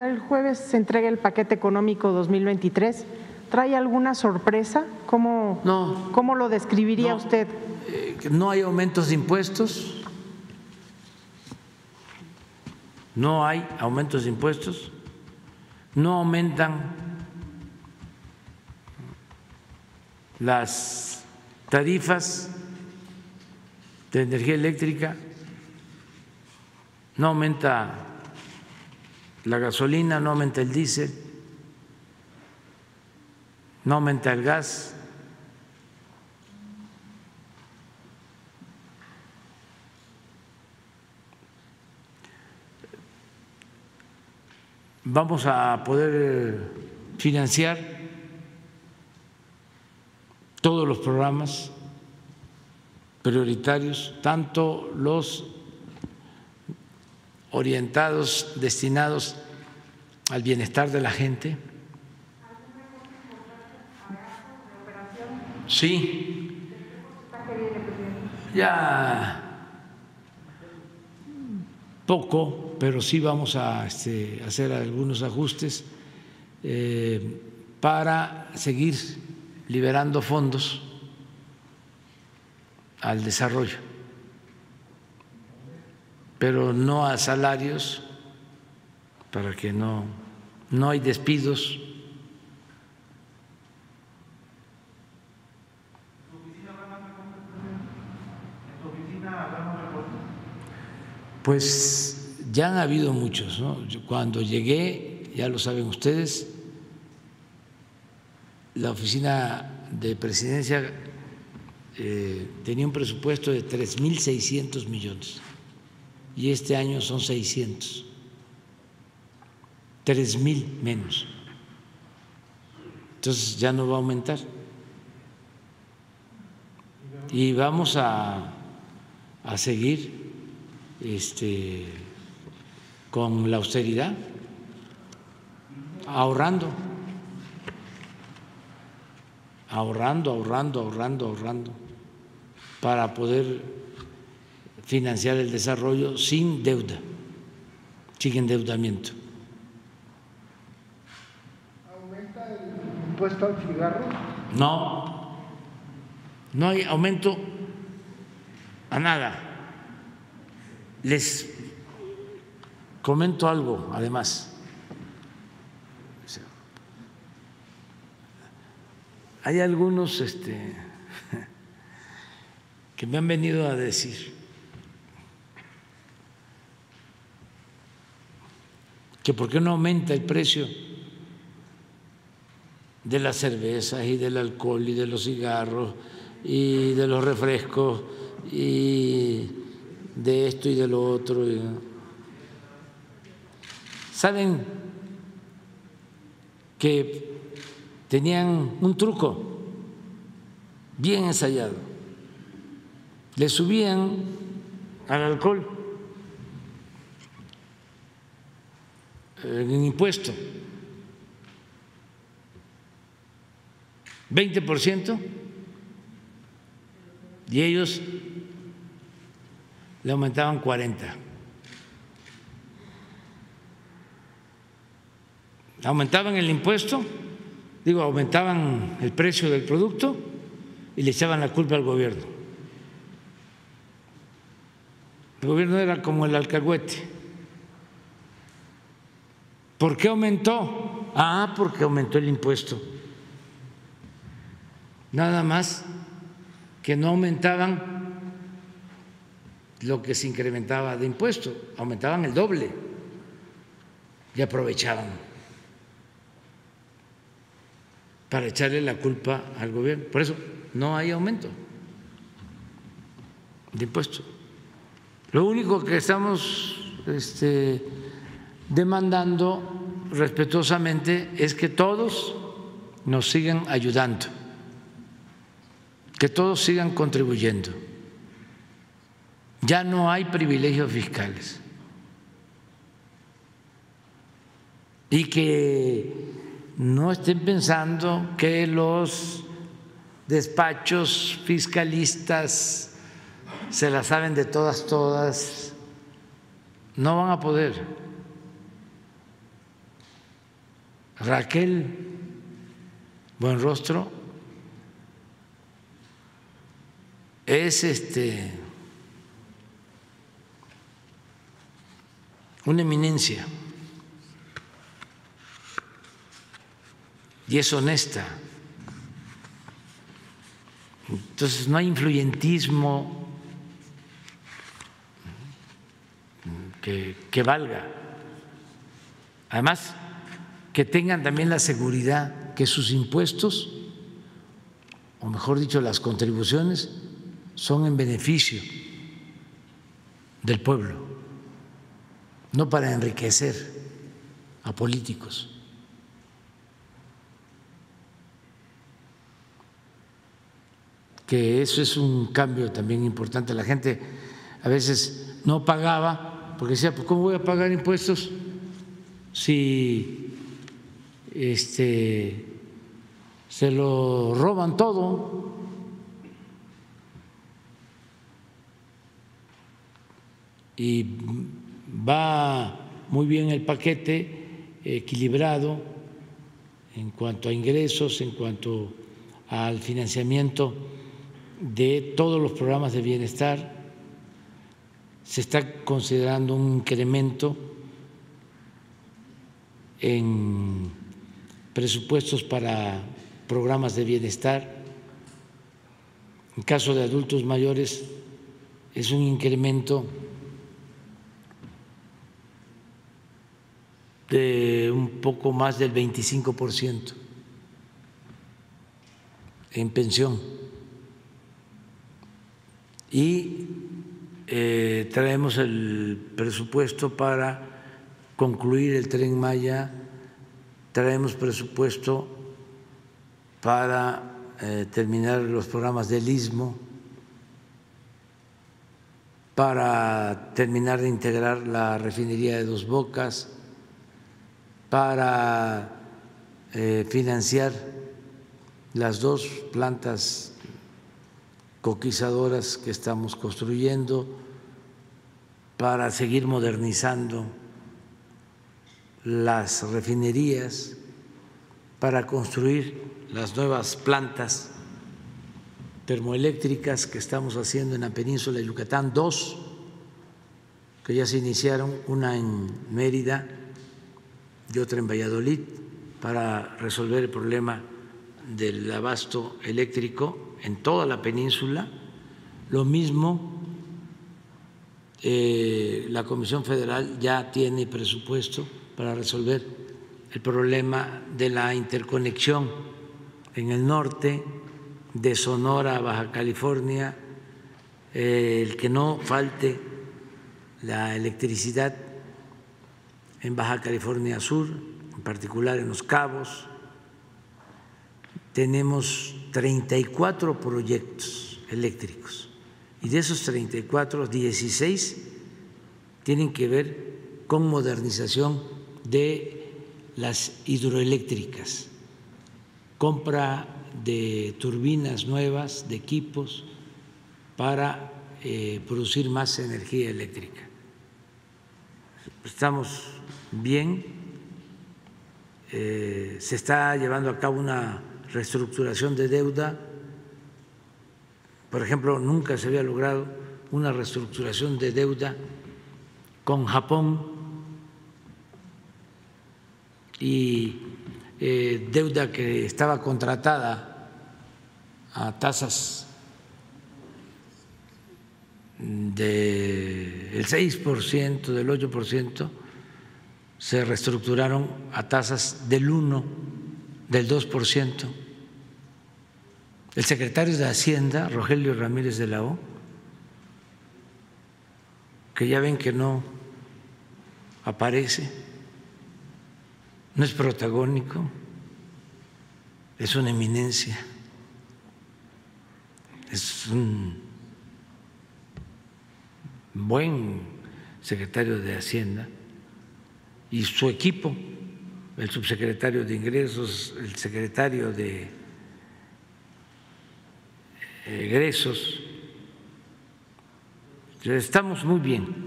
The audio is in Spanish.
El jueves se entrega el paquete económico 2023. ¿Trae alguna sorpresa? ¿Cómo, No. ¿cómo lo describiría No. usted? Eh, No hay aumentos de impuestos. No hay aumentos de impuestos. No aumentan las tarifas de energía eléctrica. No aumenta la gasolina, no aumenta el diésel, no aumenta el gas. vamos a poder financiar todos los programas prioritarios, tanto los orientados, destinados al bienestar de la gente. Sí. Ya poco, pero sí vamos a este, hacer algunos ajustes eh, para seguir liberando fondos al desarrollo, pero no a salarios, para que no, no hay despidos. Pues ya han habido muchos. ¿no? Cuando llegué, ya lo saben ustedes, la oficina de presidencia eh, tenía un presupuesto de 3.600 millones y este año son 600, 3.000 menos. Entonces ya no va a aumentar. Y vamos a, a seguir este, con la austeridad, ahorrando, ahorrando, ahorrando, ahorrando, ahorrando, para poder financiar el desarrollo sin deuda, sin endeudamiento. ¿Aumenta el impuesto al cigarro? No, no hay aumento a nada. Les comento algo, además. Hay algunos este, que me han venido a decir que por qué no aumenta el precio de las cervezas y del alcohol y de los cigarros y de los refrescos y de esto y de lo otro. ¿Saben que tenían un truco bien ensayado? Le subían al alcohol el impuesto 20% y ellos le aumentaban 40. Aumentaban el impuesto, digo, aumentaban el precio del producto y le echaban la culpa al gobierno. El gobierno era como el alcahuete. ¿Por qué aumentó? Ah, porque aumentó el impuesto. Nada más que no aumentaban lo que se incrementaba de impuesto, aumentaban el doble y aprovechaban para echarle la culpa al gobierno. Por eso no hay aumento de impuesto. Lo único que estamos este, demandando respetuosamente es que todos nos sigan ayudando, que todos sigan contribuyendo. Ya no hay privilegios fiscales. Y que no estén pensando que los despachos fiscalistas se la saben de todas, todas, no van a poder. Raquel Buenrostro es este una eminencia y es honesta. Entonces no hay influyentismo que, que valga. Además, que tengan también la seguridad que sus impuestos, o mejor dicho, las contribuciones, son en beneficio del pueblo, no para enriquecer a políticos. Que eso es un cambio también importante. La gente a veces no pagaba porque decía, pues ¿cómo voy a pagar impuestos si este, se lo roban todo? y va muy bien el paquete, equilibrado en cuanto a ingresos, en cuanto al financiamiento de todos los programas de bienestar. Se está considerando un incremento en presupuestos para programas de bienestar. En caso de adultos mayores es un incremento de un poco más del 25% en pensión. Y eh, traemos el presupuesto para concluir el tren Maya, traemos presupuesto para eh, terminar los programas del istmo, para terminar de integrar la refinería de Dos Bocas, para eh, financiar las dos plantas coquizadoras que estamos construyendo, para seguir modernizando las refinerías, para construir las nuevas plantas termoeléctricas que estamos haciendo en la península de Yucatán, dos que ya se iniciaron, una en Mérida y otra en Valladolid para resolver el problema del abasto eléctrico en toda la península. Lo mismo, eh, la Comisión Federal ya tiene presupuesto para resolver el problema de la interconexión en el norte de Sonora a Baja California, eh, el que no falte la electricidad en Baja California Sur, en particular en Los Cabos. Tenemos 34 proyectos eléctricos y de esos 34, 16 tienen que ver con modernización de las hidroeléctricas, compra de turbinas nuevas, de equipos para eh, producir más energía eléctrica. Estamos bien, eh, se está llevando a cabo una reestructuración de deuda. Por ejemplo, nunca se había logrado una reestructuración de deuda con Japón y eh, deuda que estaba contratada a tasas del 6%, del 8%, se reestructuraron a tasas del 1, del 2%. El secretario de Hacienda, Rogelio Ramírez de la O, que ya ven que no aparece, no es protagónico, es una eminencia, es un buen secretario de Hacienda y su equipo, el subsecretario de Ingresos, el secretario de Egresos. Estamos muy bien